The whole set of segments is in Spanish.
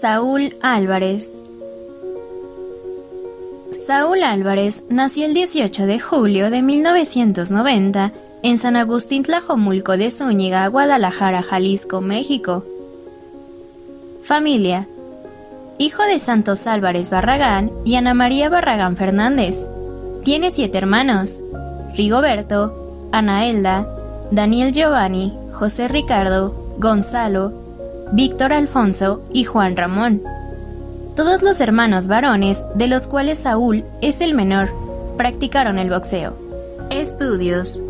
Saúl Álvarez Saúl Álvarez nació el 18 de julio de 1990 en San Agustín Tlajomulco de Zúñiga, Guadalajara, Jalisco, México. Familia. Hijo de Santos Álvarez Barragán y Ana María Barragán Fernández. Tiene siete hermanos. Rigoberto, Ana Elda, Daniel Giovanni, José Ricardo, Gonzalo, Víctor Alfonso y Juan Ramón. Todos los hermanos varones, de los cuales Saúl es el menor, practicaron el boxeo. Estudios.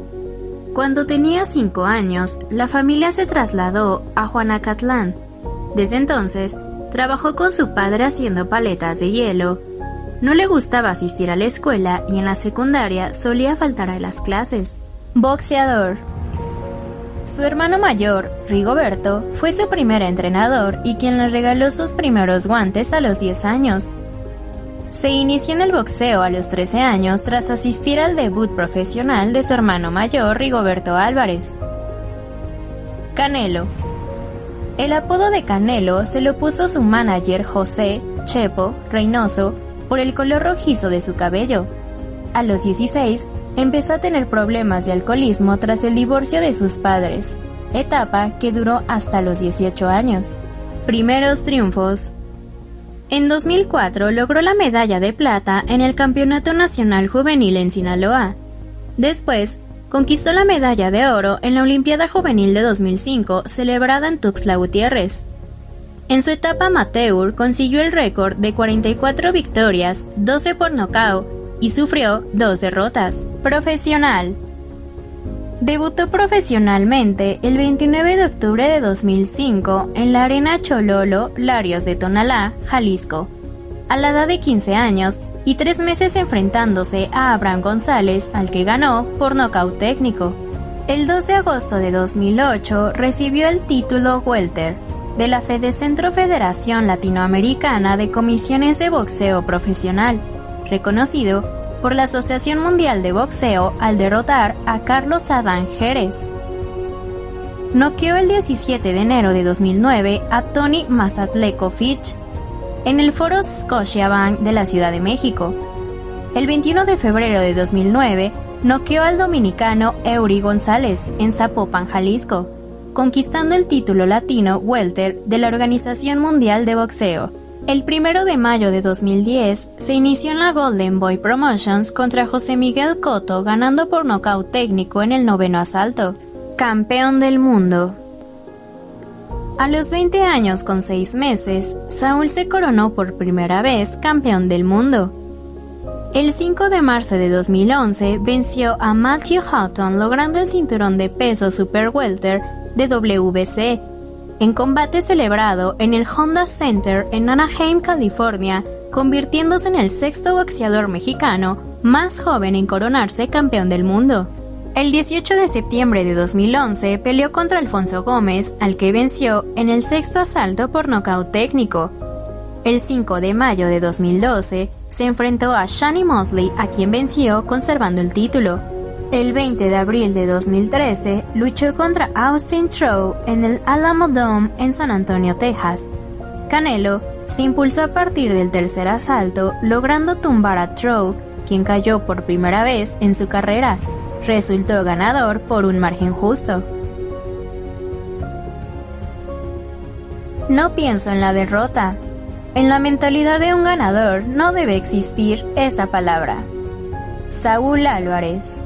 Cuando tenía cinco años, la familia se trasladó a Juanacatlán. Desde entonces, trabajó con su padre haciendo paletas de hielo. No le gustaba asistir a la escuela y en la secundaria solía faltar a las clases. Boxeador. Su hermano mayor, Rigoberto, fue su primer entrenador y quien le regaló sus primeros guantes a los 10 años. Se inició en el boxeo a los 13 años tras asistir al debut profesional de su hermano mayor, Rigoberto Álvarez. Canelo. El apodo de Canelo se lo puso su manager José Chepo Reynoso por el color rojizo de su cabello. A los 16 empezó a tener problemas de alcoholismo tras el divorcio de sus padres, etapa que duró hasta los 18 años. Primeros triunfos. En 2004 logró la medalla de plata en el Campeonato Nacional Juvenil en Sinaloa. Después, conquistó la medalla de oro en la Olimpiada Juvenil de 2005 celebrada en Tuxtla Gutiérrez. En su etapa amateur consiguió el récord de 44 victorias, 12 por nocaut y sufrió dos derrotas. Profesional. Debutó profesionalmente el 29 de octubre de 2005 en la Arena Chololo Larios de Tonalá, Jalisco, a la edad de 15 años y tres meses enfrentándose a Abraham González, al que ganó por nocaut técnico. El 2 de agosto de 2008 recibió el título Welter de la Fede Centro Federación Latinoamericana de Comisiones de Boxeo Profesional reconocido por la Asociación Mundial de Boxeo al derrotar a Carlos Adán Jerez. Noqueó el 17 de enero de 2009 a Tony Mazatleco Fitch en el Foro Scotiabank de la Ciudad de México. El 21 de febrero de 2009 noqueó al dominicano Eury González en Zapopan, Jalisco, conquistando el título latino welter de la Organización Mundial de Boxeo el primero de mayo de 2010 se inició en la Golden Boy Promotions contra José Miguel Cotto ganando por nocaut técnico en el noveno asalto. Campeón del mundo. A los 20 años con 6 meses, Saúl se coronó por primera vez campeón del mundo. El 5 de marzo de 2011 venció a Matthew Houghton logrando el cinturón de peso Super Welter de WBC en combate celebrado en el Honda Center en Anaheim, California, convirtiéndose en el sexto boxeador mexicano más joven en coronarse campeón del mundo. El 18 de septiembre de 2011 peleó contra Alfonso Gómez, al que venció en el sexto asalto por nocaut técnico. El 5 de mayo de 2012 se enfrentó a Shani Mosley, a quien venció conservando el título. El 20 de abril de 2013 luchó contra Austin Trow en el Alamo Dome en San Antonio, Texas. Canelo se impulsó a partir del tercer asalto, logrando tumbar a Trow, quien cayó por primera vez en su carrera. Resultó ganador por un margen justo. No pienso en la derrota. En la mentalidad de un ganador no debe existir esa palabra. Saúl Álvarez